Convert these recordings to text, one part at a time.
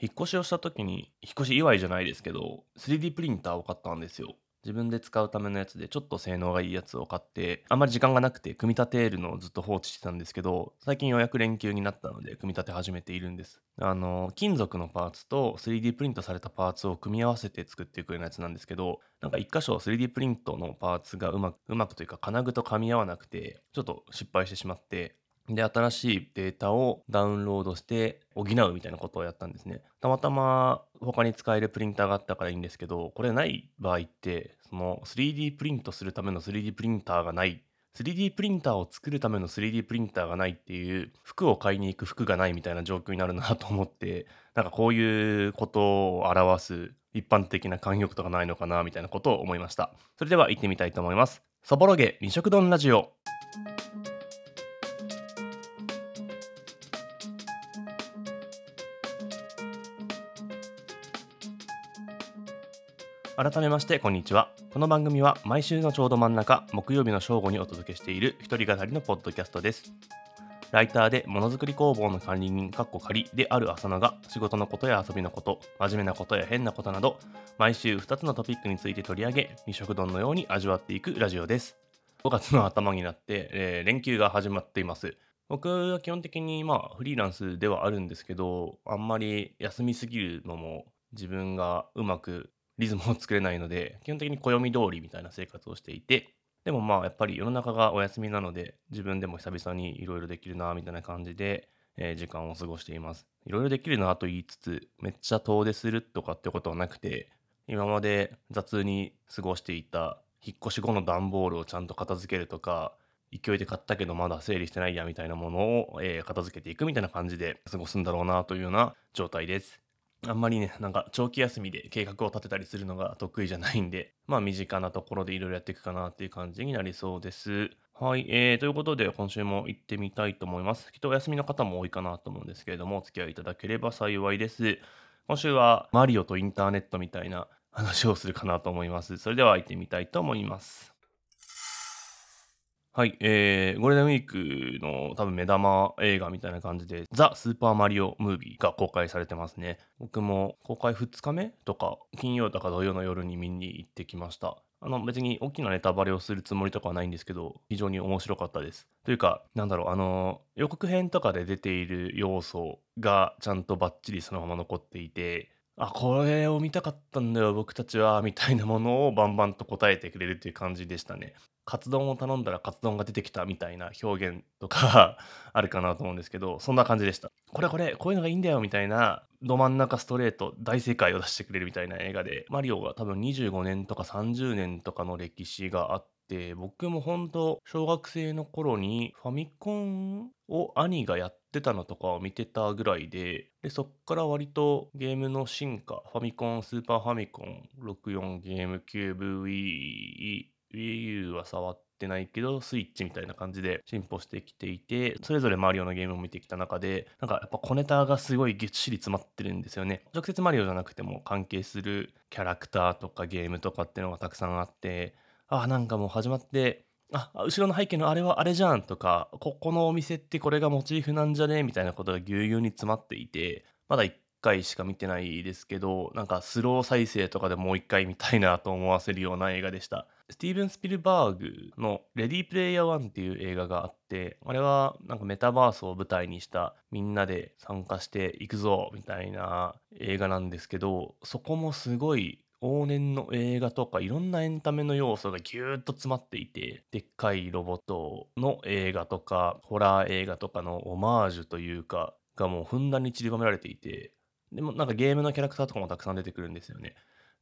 引っ越しをした時に、引っ越し祝いじゃないですけど、3D プリンターを買ったんですよ。自分で使うためのやつで、ちょっと性能がいいやつを買って、あんまり時間がなくて、組み立てるのをずっと放置してたんですけど、最近ようやく連休になったので、組み立て始めているんです。あの、金属のパーツと 3D プリントされたパーツを組み合わせて作っていくようなやつなんですけど、なんか一箇所 3D プリントのパーツがうまく、うまくというか金具と噛み合わなくて、ちょっと失敗してしまって、で、新しいデータをダウンロードして補うみたいなことをやったんですね。たまたま他に使えるプリンターがあったからいいんですけど、これない場合って、その 3D プリントするための 3D プリンターがない、3D プリンターを作るための 3D プリンターがないっていう、服を買いに行く服がないみたいな状況になるなと思って、なんかこういうことを表す一般的な慣用句とかないのかなみたいなことを思いました。それでは行ってみたいと思います。そぼろげ二色丼ラジオ。改めましてこんにちは。この番組は毎週のちょうど真ん中木曜日の正午にお届けしている一人語りのポッドキャストです。ライターでものづくり工房の管理人かっこ仮である浅野が仕事のことや遊びのこと真面目なことや変なことなど毎週2つのトピックについて取り上げ二色丼のように味わっていくラジオです。5月の頭になって、えー、連休が始まっています。僕は基本的にまあフリーランスではあるんですけどあんまり休みすぎるのも自分がうまくリズムを作れないので、基本的に暦通りみたいな生活をしていて、でもまあやっぱり世の中がお休みなので、自分でも久々にいろいろできるなみたいな感じで、えー、時間を過ごしています。いろいろできるなと言いつつ、めっちゃ遠出するとかってことはなくて、今まで雑に過ごしていた引っ越し後の段ボールをちゃんと片付けるとか、勢いで買ったけどまだ整理してないやみたいなものを、えー、片付けていくみたいな感じで過ごすんだろうなというような状態です。あんまりね、なんか長期休みで計画を立てたりするのが得意じゃないんで、まあ身近なところでいろいろやっていくかなっていう感じになりそうです。はい、えー、ということで今週も行ってみたいと思います。きっとお休みの方も多いかなと思うんですけれども、お付き合いいただければ幸いです。今週はマリオとインターネットみたいな話をするかなと思います。それでは行ってみたいと思います。はい、えー、ゴールデンウィークの多分目玉映画みたいな感じで、ザ・スーパーマリオムービーが公開されてますね。僕も公開2日目とか、金曜とか土曜の夜に見に行ってきました。あの別に大きなネタバレをするつもりとかはないんですけど、非常に面白かったです。というか、なんだろう、あの、予告編とかで出ている要素がちゃんとバッチリそのまま残っていて、あ、これを見たかったんだよ、僕たちは、みたいなものをバンバンと答えてくれるっていう感じでしたね。カツ丼を頼んだらカツ丼が出てきたみたいな表現とか あるかなと思うんですけど、そんな感じでした。これこれ、こういうのがいいんだよみたいな、ど真ん中ストレート、大正解を出してくれるみたいな映画で、マリオが多分25年とか30年とかの歴史があって、僕も本当小学生の頃にファミコンを兄がやってたのとかを見てたぐらいで、で、そっから割とゲームの進化、ファミコン、スーパーファミコン、64ゲームキューブ Wii、Wii U は触ってないけど、スイッチみたいな感じで進歩してきていて、それぞれマリオのゲームを見てきた中で、なんかやっぱ小ネタがすごいぎっしり詰まってるんですよね。直接マリオじゃなくても関係するキャラクターとかゲームとかっていうのがたくさんあって、あ、なんかもう始まって、あ、後ろの背景のあれはあれじゃんとか、ここのお店ってこれがモチーフなんじゃね？みたいなことがぎゅうぎゅうに詰まっていて、まだ1回しか見てないですけど、なんかスロー再生とかでもう1回見たいなと思わせるような映画でした。スティーブン・スピルバーグのレディープレイヤー1っていう映画があって、あれはなんかメタバースを舞台にしたみんなで参加していくぞみたいな映画なんですけど、そこもすごい往年の映画とかいろんなエンタメの要素がぎゅーっと詰まっていて、でっかいロボットの映画とか、ホラー映画とかのオマージュというか、がもうふんだんに散りばめられていて、でもなんかゲームのキャラクターとかもたくさん出てくるんですよね。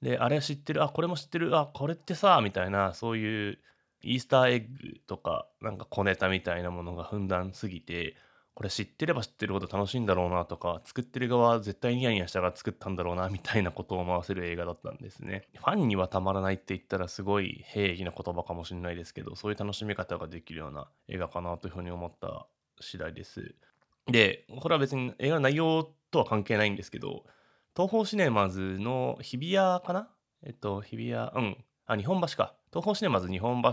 で、あれ知ってる、あ、これも知ってる、あ、これってさ、みたいな、そういうイースターエッグとか、なんか小ネタみたいなものがふんだんすぎて、これ知ってれば知ってるほど楽しいんだろうなとか、作ってる側は絶対ニヤニヤしたら作ったんだろうなみたいなことを思わせる映画だったんですね。ファンにはたまらないって言ったらすごい平易な言葉かもしれないですけど、そういう楽しみ方ができるような映画かなというふうに思った次第です。で、これは別に映画の内容とは関係ないんですけど、東宝シネマズの日比谷かな？えっと、日比谷、うん。あ、日本橋か。東宝シネマズ日本橋っ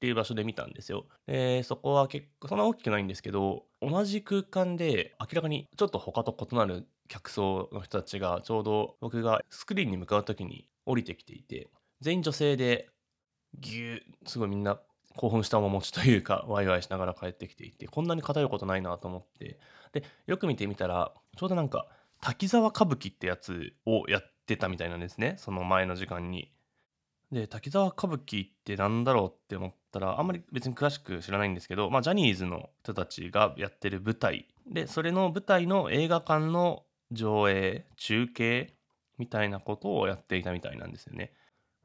ていう場所で見たんですよ。で、そこは結構、そんな大きくないんですけど、同じ空間で明らかにちょっと他と異なる客層の人たちがちょうど僕がスクリーンに向かう時に降りてきていて全員女性でぎゅーすごいみんな興奮した面持ちというか ワイワイしながら帰ってきていてこんなに偏ることないなと思ってでよく見てみたらちょうどなんか滝沢歌舞伎ってやつをやってたみたいなんですねその前の時間に。で滝沢歌舞伎ってなんだろうって思ったらあんまり別に詳しく知らないんですけど、まあ、ジャニーズの人たちがやってる舞台でそれの舞台の映画館の上映中継みたいなことをやっていたみたいなんですよね。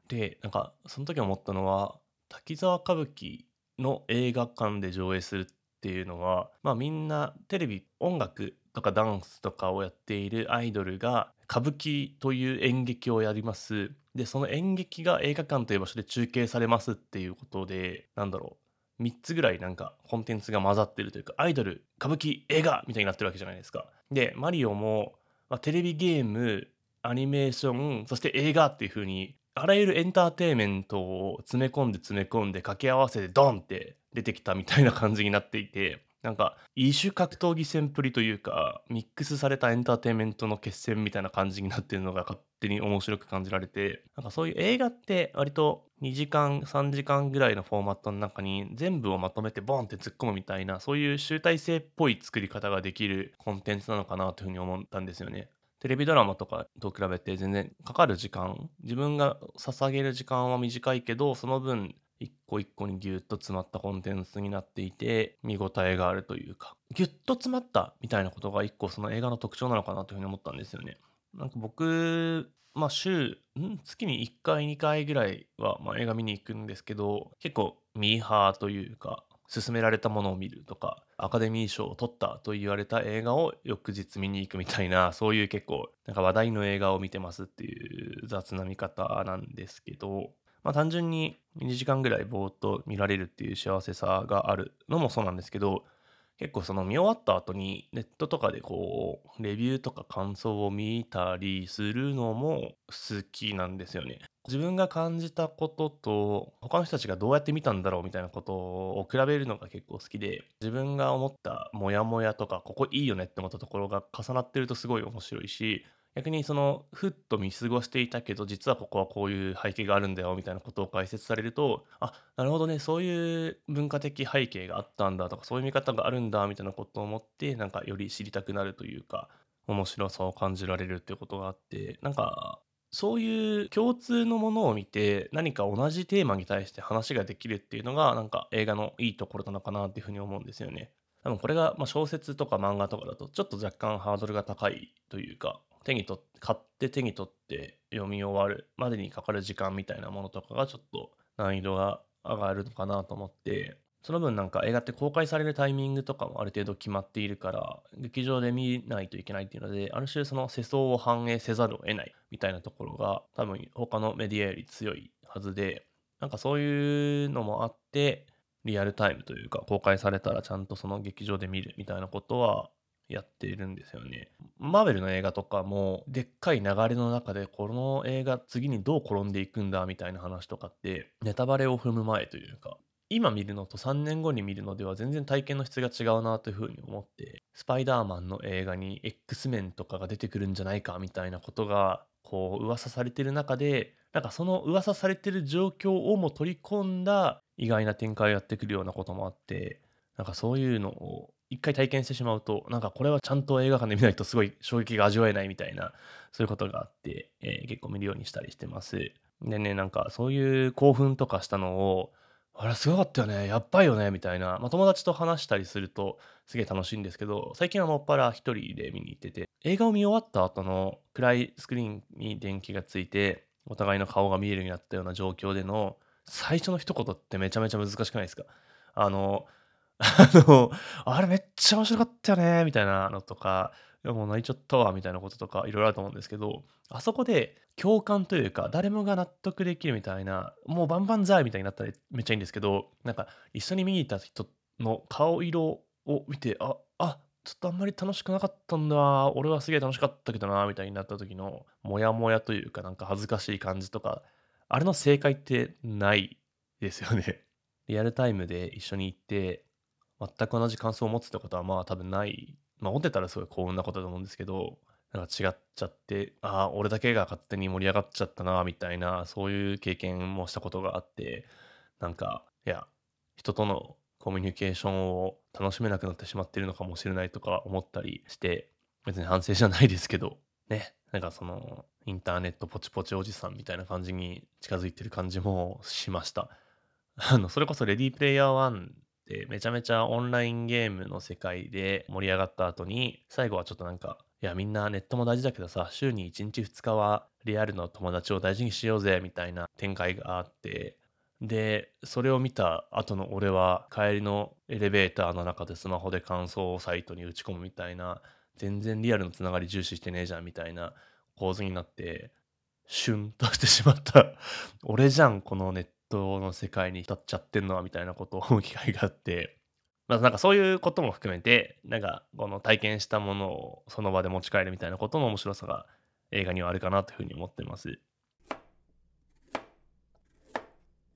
でなんかその時思ったのは滝沢歌舞伎の映画館で上映するっていうのはまあみんなテレビ音楽とかダンスとかをやっているアイドルが歌舞伎という演劇をやります。でその演劇が映画館という場所で中継されますっていうことでなんだろう。3つぐらいなんかコンテンツが混ざってるというかアイドル歌舞伎映画みたいになってるわけじゃないですか。でマリオも、まあ、テレビゲームアニメーションそして映画っていう風にあらゆるエンターテインメントを詰め込んで詰め込んで掛け合わせてドンって出てきたみたいな感じになっていて なんか異種格闘技戦プリというかミックスされたエンターテインメントの決戦みたいな感じになってるのが勝手に面白く感じられてなんかそういう映画って割と2時間3時間ぐらいのフォーマットの中に全部をまとめてボンって突っ込むみたいなそういう集大成っぽい作り方ができるコンテンツなのかなというふうに思ったんですよね。テレビドラマとかと比べて全然かかる時間自分が捧げる時間は短いけどその分一個一個にギュッと詰まったコンテンツになっていて見応えがあるというかギュッと詰まったみたいなことが一個その映画の特徴なのかなというふうに思ったんですよね。なんか僕まあ週月に1回2回ぐらいは、まあ、映画見に行くんですけど結構ミーハーというか勧められたものを見るとかアカデミー賞を取ったと言われた映画を翌日見に行くみたいな そういう結構なんか話題の映画を見てますっていう雑な見方なんですけどまあ単純に2時間ぐらいぼーっと見られるっていう幸せさがあるのもそうなんですけど結構その見終わった後にネットとかでこうレビューとか感想を見たりするのも好きなんですよね。自分が感じたことと他の人たちがどうやって見たんだろうみたいなことを比べるのが結構好きで自分が思ったモヤモヤとかここいいよねって思ったところが重なってるとすごい面白いし逆にそのふっと見過ごしていたけど実はここはこういう背景があるんだよみたいなことを解説されるとあなるほどねそういう文化的背景があったんだとかそういう見方があるんだみたいなことを思ってなんかより知りたくなるというか面白さを感じられるっていうことがあってなんかそういう共通のものを見て何か同じテーマに対して話ができるっていうのがなんか映画のいいところなのかなっていうふうに思うんですよね。多分これがま小説とか漫画とかだとちょっと若干ハードルが高いというか手に取っ買って手に取って読み終わるまでにかかる時間みたいなものとかがちょっと難易度が上がるのかなと思ってその分なんか映画って公開されるタイミングとかもある程度決まっているから劇場で見ないといけないっていうのである種その世相を反映せざるを得ないみたいなところが多分他のメディアより強いはずでなんかそういうのもあってリアルタイムというか公開されたらちゃんとその劇場で見るみたいなことはやっているんですよね。マーベルの映画とかもでっかい流れの中でこの映画次にどう転んでいくんだみたいな話とかってネタバレを踏む前というか今見るのと3年後に見るのでは全然体験の質が違うなというふうに思ってスパイダーマンの映画に X メンとかが出てくるんじゃないかみたいなことがこう噂されてる中でなんかその噂されてる状況をも取り込んだ意外な展開をやってくるようなこともあってなんかそういうのを一回体験してしまうとなんかこれはちゃんと映画館で見ないとすごい衝撃が味わえないみたいなそういうことがあって、えー、結構見るようにしたりしてます。でねなんかそういう興奮とかしたのをあれすごかったよね。やっばいよね。みたいな、まあ、友達と話したりするとすげえ楽しいんですけど最近はもっぱら一人で見に行ってて映画を見終わった後の暗いスクリーンに電気がついてお互いの顔が見えるようになったような状況での最初の一言ってめちゃめちゃ難しくないですか？あの あの、あれめっちゃ面白かったよね、みたいなのとか、いやもう泣いちゃったわ、みたいなこととか、いろいろあると思うんですけど、あそこで共感というか、誰もが納得できるみたいな、もうバンバンザイみたいになったらめっちゃいいんですけど、なんか一緒に見に行った人の顔色を見て、あ、あ、ちょっとあんまり楽しくなかったんだ、俺はすげえ楽しかったけどな、みたいになった時の、モヤモヤというか、なんか恥ずかしい感じとか、あれの正解ってないですよね。リアルタイムで一緒に行って、全く同じ感想を持つってことはまあ多分ない、まあ持ってたらすごい幸運なことだと思うんですけど、なんか違っちゃってああ俺だけが勝手に盛り上がっちゃったなみたいなそういう経験もしたことがあってなんかいや人とのコミュニケーションを楽しめなくなってしまってるのかもしれないとか思ったりして別に反省じゃないですけどねなんかそのインターネットポチポチおじさんみたいな感じに近づいてる感じもしました。あのそれこそレディープレイヤー1めちゃめちゃオンラインゲームの世界で盛り上がった後に最後はちょっとなんかいやみんなネットも大事だけどさ週に1日2日はリアルの友達を大事にしようぜみたいな展開があってでそれを見た後の俺は帰りのエレベーターの中でスマホで感想をサイトに打ち込むみたいな全然リアルのつながり重視してねえじゃんみたいな構図になってシュンとしてしまった。俺じゃんこのネットの世界に浸っちゃってんのはみたいなことを思う機会があってまあなんかそういうことも含めて、なんかこの体験したものをその場で持ち帰るみたいなことの面白さが映画にはあるかなというふうに思ってます。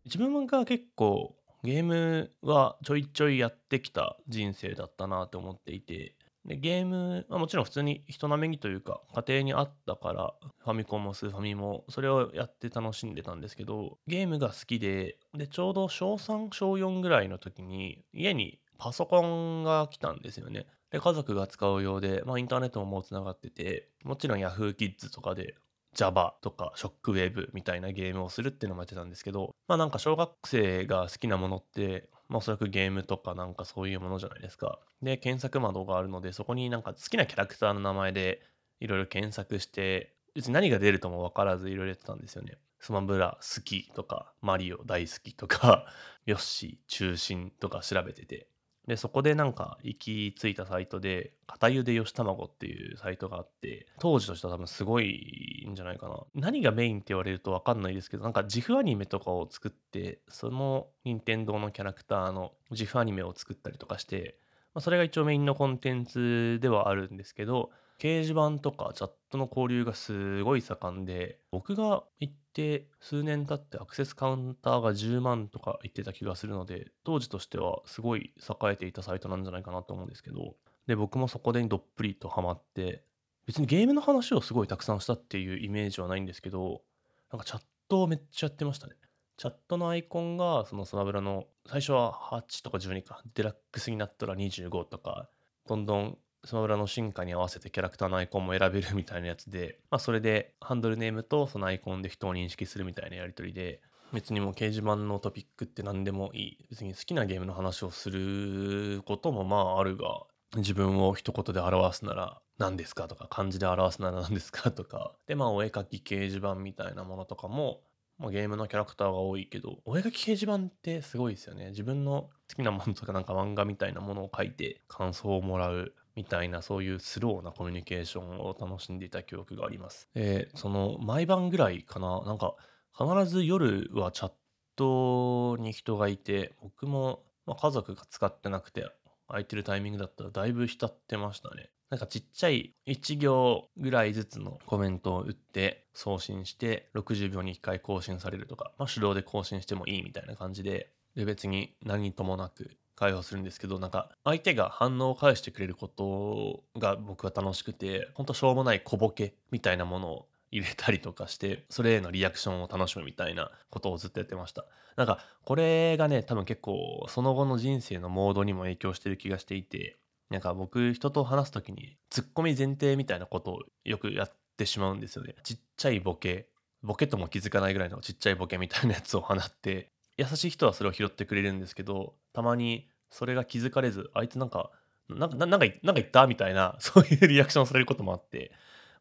自分が結構ゲームはちょいちょいやってきた人生だったなと思っていて、でゲームはもちろん普通に人並みにというか家庭にあったからファミコンもスーファミもそれをやって楽しんでたんですけどゲームが好きででちょうど小3小4ぐらいの時に家にパソコンが来たんですよね。で、家族が使うようで、まあ、インターネットももうつながってて、もちろん Yahoo キッズとかで Java とか Shockwave みたいなゲームをするっていうのもやってたんですけど、まあなんか小学生が好きなものって、まあおそらくゲームとかなんかそういうものじゃないですか。で、検索窓があるので、そこになんか好きなキャラクターの名前でいろいろ検索して、別に何が出るとも分からずいろいろやってたんですよね。スマブラ好きとか、マリオ大好きとか、ヨッシー中心とか調べてて、で、そこでなんか行き着いたサイトで、片茹でよし卵っていうサイトがあって、当時としては多分すごいんじゃないかな。何がメインって言われるとわかんないですけど、なんか自負アニメとかを作って、その任天堂のキャラクターの自負アニメを作ったりとかして、まあ、それが一応メインのコンテンツではあるんですけど、掲示板とかチャットの交流がすごい盛んで、僕が行って数年経ってアクセスカウンターが10万とか言ってた気がするので、当時としてはすごい栄えていたサイトなんじゃないかなと思うんですけど、で、僕もそこでどっぷりとハマって、別にゲームの話をすごいたくさんしたっていうイメージはないんですけど、なんかチャットをめっちゃやってましたね。チャットのアイコンがそのスマブラの最初は8とか12か、デラックスになったら25とか、どんどんスマブラの進化に合わせてキャラクターのアイコンも選べるみたいなやつで、まあ、それでハンドルネームとそのアイコンで人を認識するみたいなやり取りで、別にもう掲示板のトピックって何でもいい。別に好きなゲームの話をすることもまああるが、自分を一言で表すなら何ですかとか、漢字で表すなら何ですかとか、で、まあお絵描き掲示板みたいなものとかも、まあ、ゲームのキャラクターが多いけど、お絵描き掲示板ってすごいですよね。自分の好きなものとかなんか漫画みたいなものを書いて感想をもらうみたいなそういうスローなコミュニケーションを楽しんでいた記憶があります。で、その毎晩ぐらいかな、なんか必ず夜はチャットに人がいて、僕も、まあ、家族が使ってなくて空いてるタイミングだったらだいぶ浸ってましたね。なんかちっちゃい1行ぐらいずつのコメントを打って送信して60秒に1回更新されるとか、まあ、手動で更新してもいいみたいな感じで、で別に何ともなく会話するんですけど、なんか相手が反応を返してくれることが僕は楽しくて、ほんとしょうもない小ボケみたいなものを入れたりとかして、それへのリアクションを楽しむみたいなことをずっとやってました。なんかこれがね、多分結構その後の人生のモードにも影響してる気がしていて、なんか僕人と話す時にツッコミ前提みたいなことをよくやってしまうんですよね。ちっちゃいボケ、ボケとも気づかないぐらいのちっちゃいボケみたいなやつを放って、優しい人はそれを拾ってくれるんですけど、たまにそれが気づかれず、あいつなんか、なんか、なんか、なんか言ったみたいな、そういうリアクションされることもあって、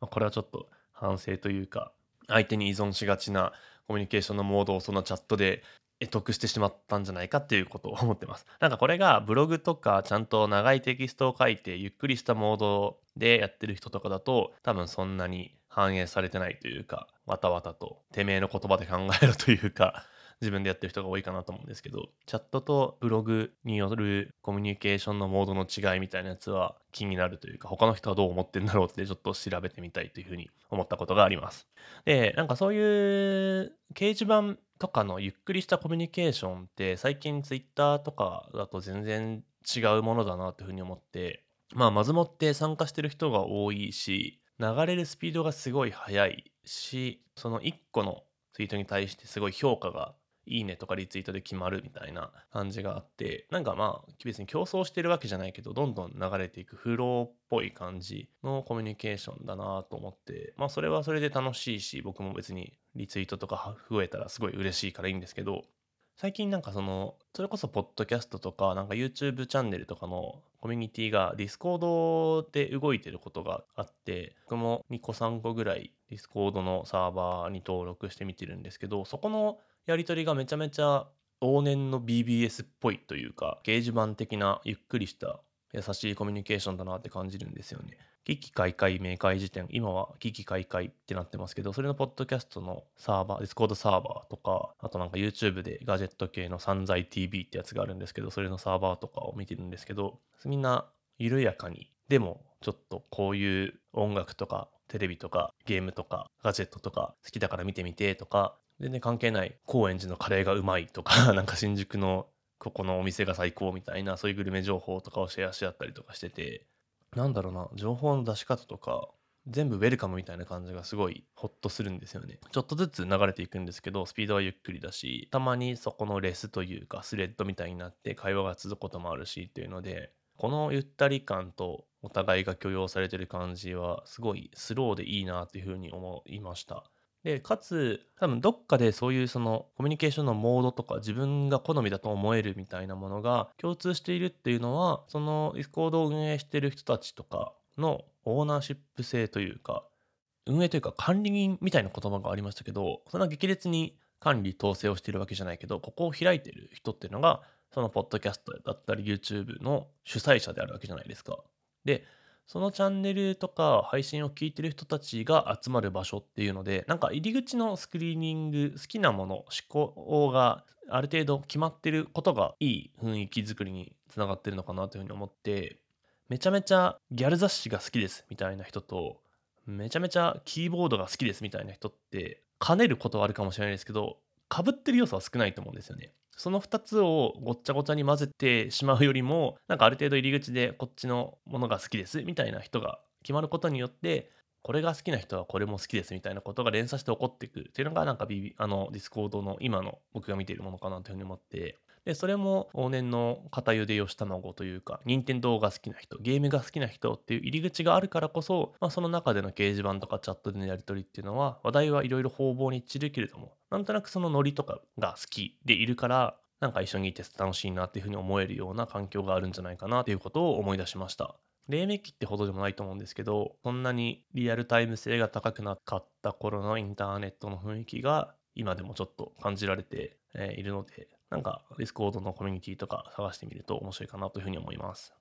まあ、これはちょっと反省というか、相手に依存しがちなコミュニケーションのモードをそのチャットで得してしまったんじゃないかっていうことを思ってます。なんかこれがブログとかちゃんと長いテキストを書いてゆっくりしたモードでやってる人とかだと多分そんなに反映されてないというかわたわたとてめえの言葉で考えろというか自分でやってる人が多いかなと思うんですけど、チャットとブログによるコミュニケーションのモードの違いみたいなやつは気になるというか、他の人はどう思ってんだろうってちょっと調べてみたいというふうに思ったことがあります。で、なんかそういう掲示板とかのゆっくりしたコミュニケーションって最近 Twitter とかだと全然違うものだなというふうに思って、まあ、まずもって参加してる人が多いし、流れるスピードがすごい速いし、その1個のツイートに対してすごい評価がいいねとかリツイートで決まるみたいな感じがあって、なんかまあ別に競争してるわけじゃないけど、どんどん流れていくフローっぽい感じのコミュニケーションだなと思って、まあそれはそれで楽しいし、僕も別にリツイートとか増えたらすごい嬉しいからいいんですけど、最近なんかその、それこそポッドキャストとか、なんか YouTube チャンネルとかのコミュニティが Discord で動いてることがあって、僕も2個3個ぐらい Discord のサーバーに登録してみてるんですけど、そこのやり取りがめちゃめちゃ往年の BBS っぽいというか、掲示板的なゆっくりした優しいコミュニケーションだなって感じるんですよね。奇奇怪怪明解事典、今は奇奇怪怪ってなってますけど、それのポッドキャストのサーバー、 Discord サーバーとか、あとなんか YouTube でガジェット系の散財 TV ってやつがあるんですけど、それのサーバーとかを見てるんですけど、みんな緩やかに、でもちょっとこういう音楽とかテレビとかゲームとかガジェットとか好きだから見てみてとか、全然関係ない高円寺のカレーがうまいとか、なんか新宿のここのお店が最高みたいな、そういうグルメ情報とかをシェアし合ったりとかしてて、なんだろうな、情報の出し方とか、全部ウェルカムみたいな感じがすごいホッとするんですよね。ちょっとずつ流れていくんですけど、スピードはゆっくりだし、たまにそこのレスというかスレッドみたいになって会話が続くこともあるしっていうので、このゆったり感とお互いが許容されてる感じはすごいスローでいいなっていうふうに思いました。で、かつ、多分どっかでそういうそのコミュニケーションのモードとか自分が好みだと思えるみたいなものが共通しているっていうのは、その Discord を運営してる人たちとかのオーナーシップ性というか、運営というか管理人みたいな言葉がありましたけど、そんな激烈に管理統制をしているわけじゃないけど、ここを開いてる人っていうのが、そのポッドキャストだったり YouTube の主催者であるわけじゃないですか。で、そのチャンネルとか配信を聞いてる人たちが集まる場所っていうので、なんか入り口のスクリーニング、好きなもの、思考がある程度決まってることがいい雰囲気作りにつながってるのかなというふうに思って、めちゃめちゃギャル雑誌が好きですみたいな人と、めちゃめちゃキーボードが好きですみたいな人って、兼ねることはあるかもしれないですけど、かぶってる要素は少ないと思うんですよね。その2つをごっちゃごちゃに混ぜてしまうよりも、なんかある程度入り口でこっちのものが好きですみたいな人が決まることによって、これが好きな人はこれも好きですみたいなことが連鎖して起こってくる。っていうのがなんかビあの Discord の今の僕が見ているものかなというふうに思って、で、それも往年の片茹でよし卵というか、任天堂が好きな人、ゲームが好きな人っていう入り口があるからこそ、まあ、その中での掲示板とかチャットでのやり取りっていうのは、話題はいろいろ方々に散るけれども、なんとなくそのノリとかが好きでいるから、なんか一緒にいて楽しいなっていうふうに思えるような環境があるんじゃないかなっていうことを思い出しました。黎明期ってほどでもないと思うんですけど、そんなにリアルタイム性が高くなかった頃のインターネットの雰囲気が今でもちょっと感じられているので、なんか、 Discord のコミュニティとか探してみると面白いかなというふうに思います。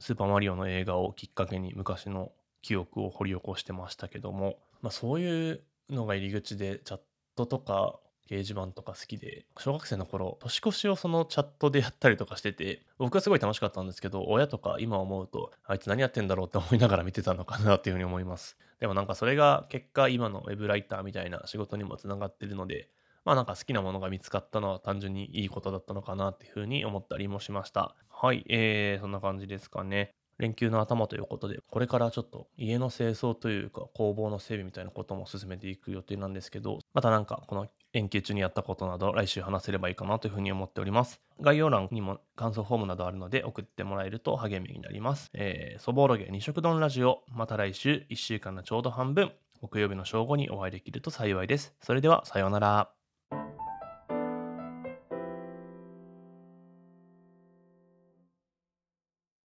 スーパーマリオの映画をきっかけに昔の記憶を掘り起こしてましたけども、まあ、そういうのが入り口でチャットとか掲示板とか好きで、小学生の頃、年越しをそのチャットでやったりとかしてて、僕はすごい楽しかったんですけど、親とか今思うと、あいつ何やってんだろうって思いながら見てたのかなっていうふうに思います。でもなんかそれが結果今のウェブライターみたいな仕事にもつながってるので、まあなんか好きなものが見つかったのは単純にいいことだったのかなっていうふうに思ったりもしました。はい、えー、そんな感じですかね。連休の頭ということで、これからちょっと家の清掃というか工房の整備みたいなことも進めていく予定なんですけど、またなんかこの連休中にやったことなど来週話せればいいかなというふうに思っております。概要欄にも感想フォームなどあるので送ってもらえると励みになります。えー、そぼろげ二色丼ラジオ、また来週1週間のちょうど半分、木曜日の正午にお会いできると幸いです。それではさようなら。